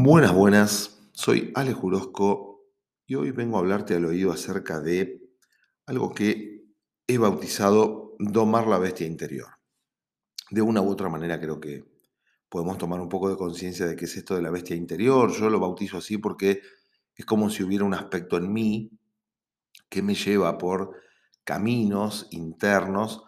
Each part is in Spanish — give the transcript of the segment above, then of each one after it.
Buenas, buenas. Soy Ale Jurosco y hoy vengo a hablarte al oído acerca de algo que he bautizado domar la bestia interior. De una u otra manera creo que podemos tomar un poco de conciencia de qué es esto de la bestia interior. Yo lo bautizo así porque es como si hubiera un aspecto en mí que me lleva por caminos internos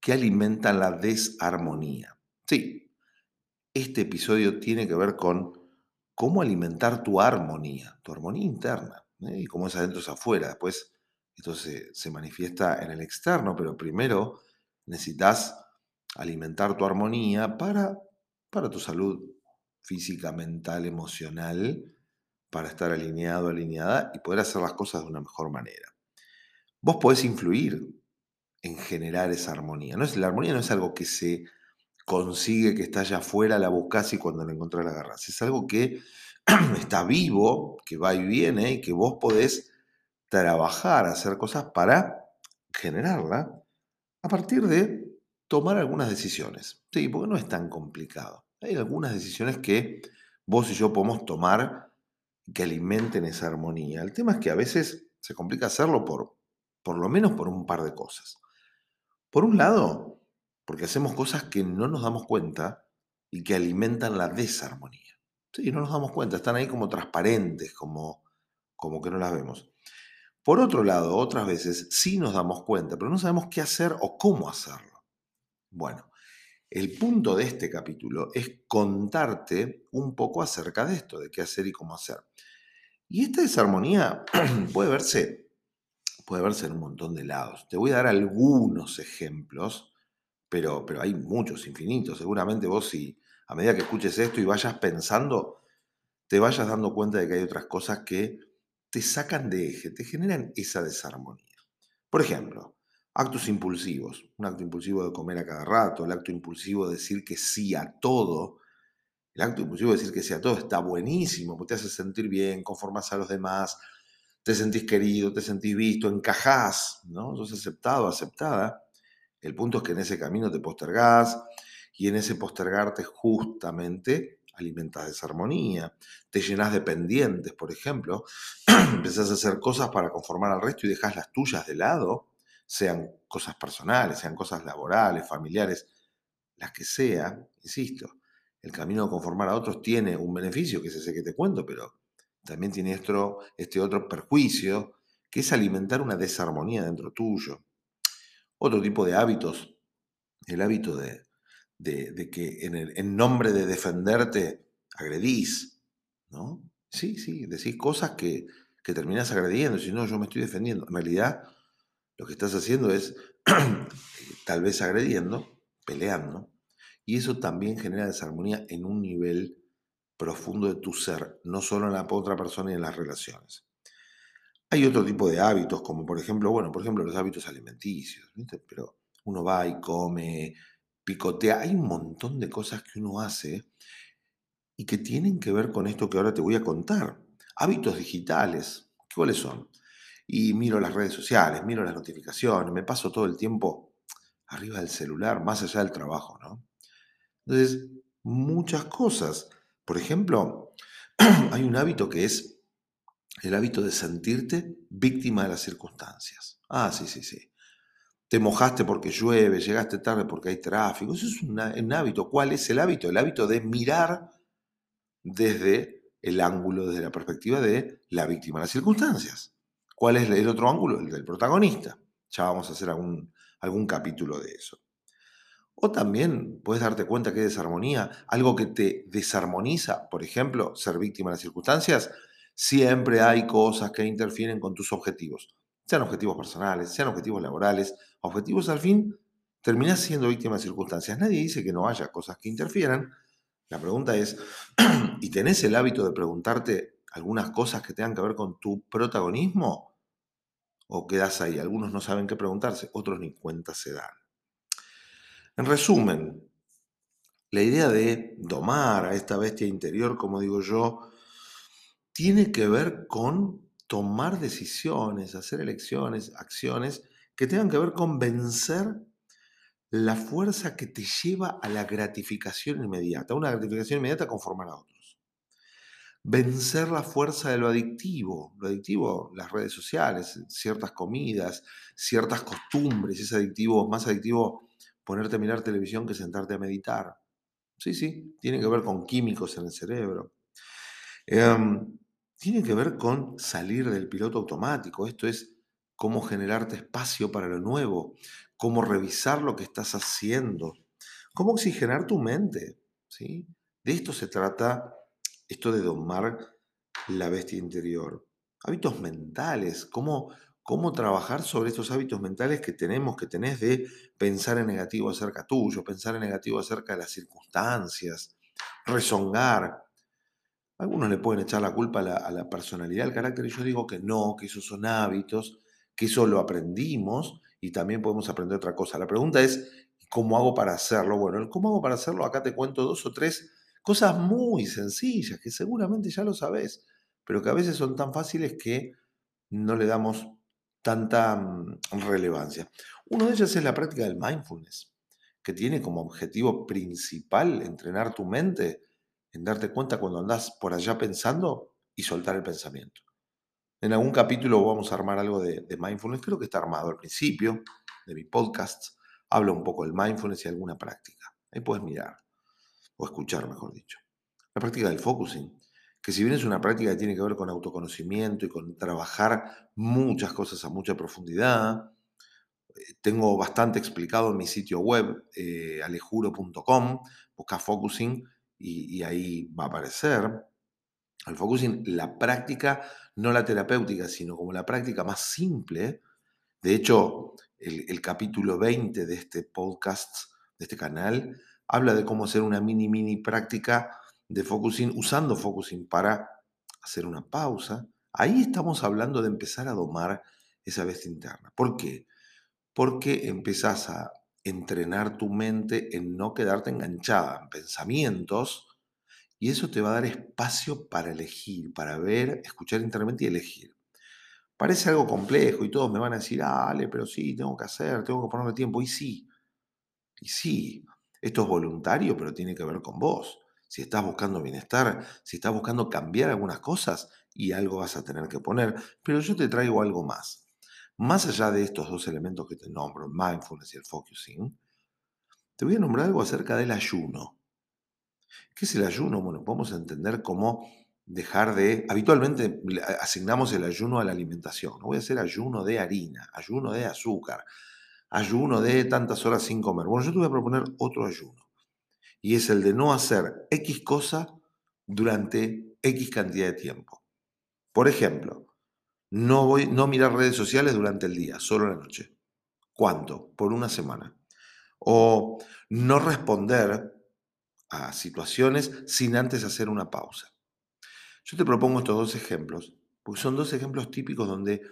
que alimentan la desarmonía. Sí, este episodio tiene que ver con cómo alimentar tu armonía, tu armonía interna. ¿eh? Y cómo es adentro es afuera. Después esto se, manifiesta en el externo, pero primero necesitas alimentar tu armonía para, para tu salud física, mental, emocional, para estar alineado, alineada y poder hacer las cosas de una mejor manera. Vos podés influir en generar esa armonía. No es, la armonía no es algo que se consigue que está allá afuera, la buscas y cuando la encontrás la agarras. Es algo que está vivo, que va y viene y que vos podés trabajar, hacer cosas para generarla a partir de tomar algunas decisiones. Sí, porque no es tan complicado. Hay algunas decisiones que vos y yo podemos tomar que alimenten esa armonía. El tema es que a veces se complica hacerlo por, por lo menos por un par de cosas. Por un lado, porque hacemos cosas que no nos damos cuenta y que alimentan la desarmonía. Sí, no nos damos cuenta, están ahí como transparentes, como, como que no las vemos. Por otro lado, otras veces sí nos damos cuenta, pero no sabemos qué hacer o cómo hacerlo. Bueno, el punto de este capítulo es contarte un poco acerca de esto, de qué hacer y cómo hacer. Y esta desarmonía puede verse, puede verse en un montón de lados. Te voy a dar algunos ejemplos pero, pero hay muchos, infinitos. Seguramente vos si a medida que escuches esto y vayas pensando, te vayas dando cuenta de que hay otras cosas que te sacan de eje, te generan esa desarmonía. Por ejemplo, actos impulsivos. Un acto impulsivo de comer a cada rato, el acto impulsivo de decir que sí a todo. El acto impulsivo de decir que sí a todo está buenísimo, porque te hace sentir bien, conformas a los demás, te sentís querido, te sentís visto, encajás, ¿no? Sos aceptado, aceptada. El punto es que en ese camino te postergás y en ese postergarte justamente alimentas desarmonía, te llenas de pendientes, por ejemplo, empezás a hacer cosas para conformar al resto y dejas las tuyas de lado, sean cosas personales, sean cosas laborales, familiares, las que sean, insisto, el camino de conformar a otros tiene un beneficio, que es ese que te cuento, pero también tiene este otro perjuicio, que es alimentar una desarmonía dentro tuyo. Otro tipo de hábitos, el hábito de, que en, el, en nombre de defenderte agredís, ¿no? Sí, sí, decís cosas que, que terminás agrediendo, si no, yo me estoy defendiendo. En realidad, lo que estás haciendo es tal vez agrediendo, peleando, y eso también genera desarmonía en un nivel profundo de tu ser, no solo en la otra persona y en las relaciones. Hay otro tipo de hábitos, como por ejemplo, bueno, por ejemplo, los hábitos alimenticios, ¿viste? Pero uno va y come, picotea, hay un montón de cosas que uno hace y que tienen que ver con esto que ahora te voy a contar. Hábitos digitales, ¿cuáles son? Y miro las redes sociales, miro las notificaciones, me paso todo el tiempo arriba del celular, más allá del trabajo, ¿no? Entonces, muchas cosas. Por ejemplo, hay un hábito que es el hábito de sentirte víctima de las circunstancias. Ah, sí, sí, sí. Te mojaste porque llueve, llegaste tarde porque hay tráfico. Eso es un hábito. ¿Cuál es el hábito? El hábito de mirar desde el ángulo, desde la perspectiva de la víctima de las circunstancias. ¿Cuál es el otro ángulo? El del protagonista. Ya vamos a hacer algún, algún capítulo de eso. O también puedes darte cuenta que hay desarmonía, algo que te desarmoniza, por ejemplo, ser víctima de las circunstancias, siempre hay cosas que interfieren con tus objetivos, sean objetivos personales, sean objetivos laborales, objetivos al fin, terminas siendo víctima de circunstancias. Nadie dice que no haya cosas que interfieran. La pregunta es, ¿y tenés el hábito de preguntarte algunas cosas que tengan que ver con tu protagonismo? ¿O quedas ahí? Algunos no saben qué preguntarse, otros ni cuenta se dan. En resumen, la idea de domar a esta bestia interior, como digo yo, tiene que ver con tomar decisiones, hacer elecciones, acciones que tengan que ver con vencer la fuerza que te lleva a la gratificación inmediata, una gratificación inmediata conformar a otros. vencer la fuerza de lo adictivo. Lo adictivo, las redes sociales, ciertas comidas, ciertas costumbres. Es adictivo, más adictivo ponerte a mirar televisión que sentarte a meditar. Sí, sí, tiene que ver con químicos en el cerebro. Em, tiene que ver con salir del piloto automático. Esto es cómo generarte espacio para lo nuevo, cómo revisar lo que estás haciendo, cómo oxigenar tu mente. ¿sí? De esto se trata esto de domar la bestia interior. Hábitos mentales, cómo, cómo trabajar sobre estos hábitos mentales que tenemos, que tenés de pensar en negativo acerca tuyo, pensar en negativo acerca de las circunstancias, rezongar. Algunos le pueden echar la culpa a la, personalidad, al carácter, y yo digo que no, que esos son hábitos, que eso lo aprendimos y también podemos aprender otra cosa. La pregunta es, ¿cómo hago para hacerlo? Bueno, el cómo hago para hacerlo, acá te cuento dos o tres Cosas muy sencillas que seguramente ya lo sabes, pero que a veces son tan fáciles que no le damos tanta mm, relevancia. Uno de ellos es la práctica del mindfulness, que tiene como objetivo principal entrenar tu mente en darte cuenta cuando andas por allá pensando y soltar el pensamiento. En algún capítulo vamos a armar algo de, de mindfulness, creo que está armado al principio de mi podcast. Hablo un poco del mindfulness y alguna práctica. Ahí puedes mirar o escuchar, mejor dicho. La práctica del focusing, que si bien es una práctica que tiene que ver con autoconocimiento y con trabajar muchas cosas a mucha profundidad, eh, tengo bastante explicado en mi sitio web, eh, alejuro.com, busca focusing y, ahí va a aparecer. El focusing, la práctica, no la terapéutica, sino como la práctica más simple. De hecho, el, el capítulo 20 de este podcast, de este canal, habla de cómo hacer una mini, mini práctica de focusing usando focusing para hacer una pausa. Ahí estamos hablando de empezar a domar esa bestia interna. ¿Por qué? Porque empezás a entrenar tu mente en no quedarte enganchada en pensamientos y eso te va a dar espacio para elegir, para ver, escuchar internamente y elegir. Parece algo complejo y todos me van a decir, dale, pero sí, tengo que hacer, tengo que ponerme tiempo. Y sí, y sí, esto es voluntario, pero tiene que ver con vos. Si estás buscando bienestar, si estás buscando cambiar algunas cosas y algo vas a tener que poner, pero yo te traigo algo más. Más allá de estos dos elementos que te nombro, mindfulness y el focusing, te voy a nombrar algo acerca del ayuno. ¿Qué es el ayuno? Bueno, podemos entender cómo dejar de... Habitualmente asignamos el ayuno a la alimentación. No voy a hacer ayuno de harina, ayuno de azúcar, ayuno de tantas horas sin comer. Bueno, yo te voy a proponer otro ayuno. Y es el de no hacer X cosa durante X cantidad de tiempo. Por ejemplo, no, voy, no mirar redes sociales durante el día, solo la noche. ¿Cuánto? Por una semana. O no responder a situaciones sin antes hacer una pausa. Yo te propongo estos dos ejemplos, porque son dos ejemplos típicos donde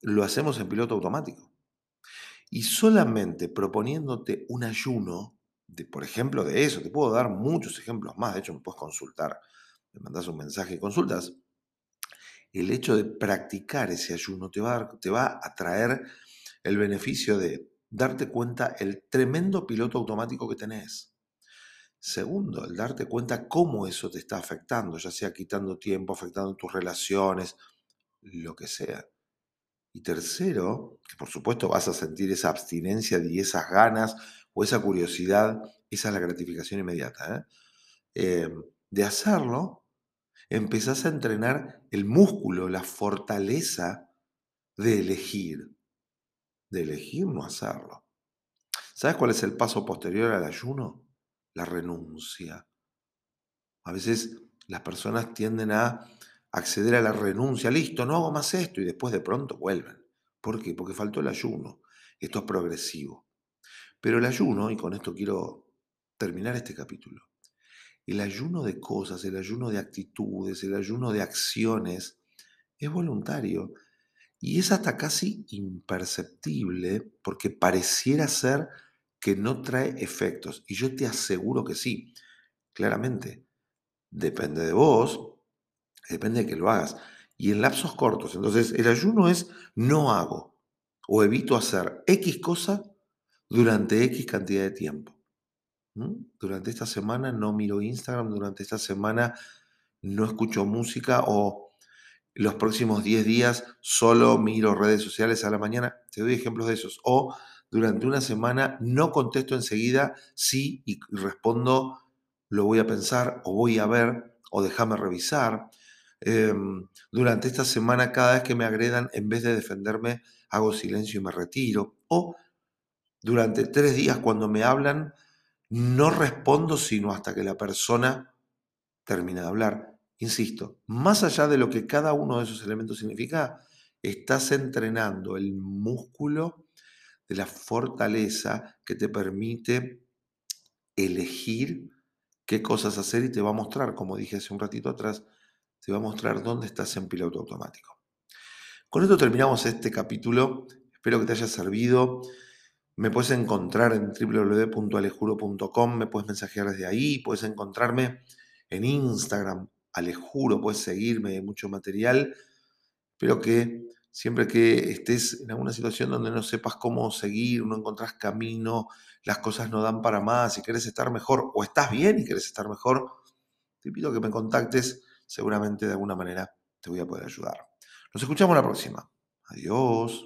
lo hacemos en piloto automático. Y solamente proponiéndote un ayuno, de, por ejemplo, de eso, te puedo dar muchos ejemplos más, de hecho me puedes consultar, me mandas un mensaje y consultas, el hecho de practicar ese ayuno te va, a, te va a traer el beneficio de darte cuenta el tremendo piloto automático que tenés. Segundo, el darte cuenta cómo eso te está afectando, ya sea quitando tiempo, afectando tus relaciones, lo que sea. Y tercero, que por supuesto vas a sentir esa abstinencia y esas ganas o esa curiosidad, esa es la gratificación inmediata, ¿eh? Em, de hacerlo, empezás a entrenar el músculo, la fortaleza de elegir, de elegir no hacerlo. ¿Sabes cuál es el paso posterior al ayuno? La renuncia. A veces las personas tienden a acceder a la renuncia, listo, no hago más esto y después de pronto vuelven. ¿Por qué? Porque faltó el ayuno. Esto es progresivo. Pero el ayuno, y con esto quiero terminar este capítulo, el ayuno de cosas, el ayuno de actitudes, el ayuno de acciones, es voluntario y es hasta casi imperceptible porque pareciera ser que no trae efectos. Y yo te aseguro que sí, claramente. Depende de vos, Depende de que lo hagas. Y en lapsos cortos. Entonces, el ayuno es no hago o evito hacer X cosa durante X cantidad de tiempo. Durante esta semana no miro Instagram, durante esta semana no escucho música o los próximos 10 días solo miro redes sociales a la mañana. Te doy ejemplos de esos. O durante una semana no contesto enseguida sí y respondo lo voy a pensar o voy a ver o déjame revisar. Em, durante esta semana cada vez que me agredan, en vez de defenderme, hago silencio y me retiro. O durante tres días cuando me hablan, no respondo sino hasta que la persona termina de hablar. Insisto, más allá de lo que cada uno de esos elementos significa, estás entrenando el músculo de la fortaleza que te permite elegir qué cosas hacer y te va a mostrar, como dije hace un ratito atrás, te va a mostrar dónde estás en piloto automático. Con esto terminamos este capítulo. Espero que te haya servido. Me puedes encontrar en www.alejuro.com, me puedes mensajear desde ahí, puedes encontrarme en Instagram, Alejuro, puedes seguirme, hay mucho material. Espero que siempre que estés en alguna situación donde no sepas cómo seguir, no encontrás camino, las cosas no dan para más y quieres estar mejor, o estás bien y quieres estar mejor, te pido que me contactes, seguramente de alguna manera te voy a poder ayudar. Nos escuchamos la próxima. Adiós.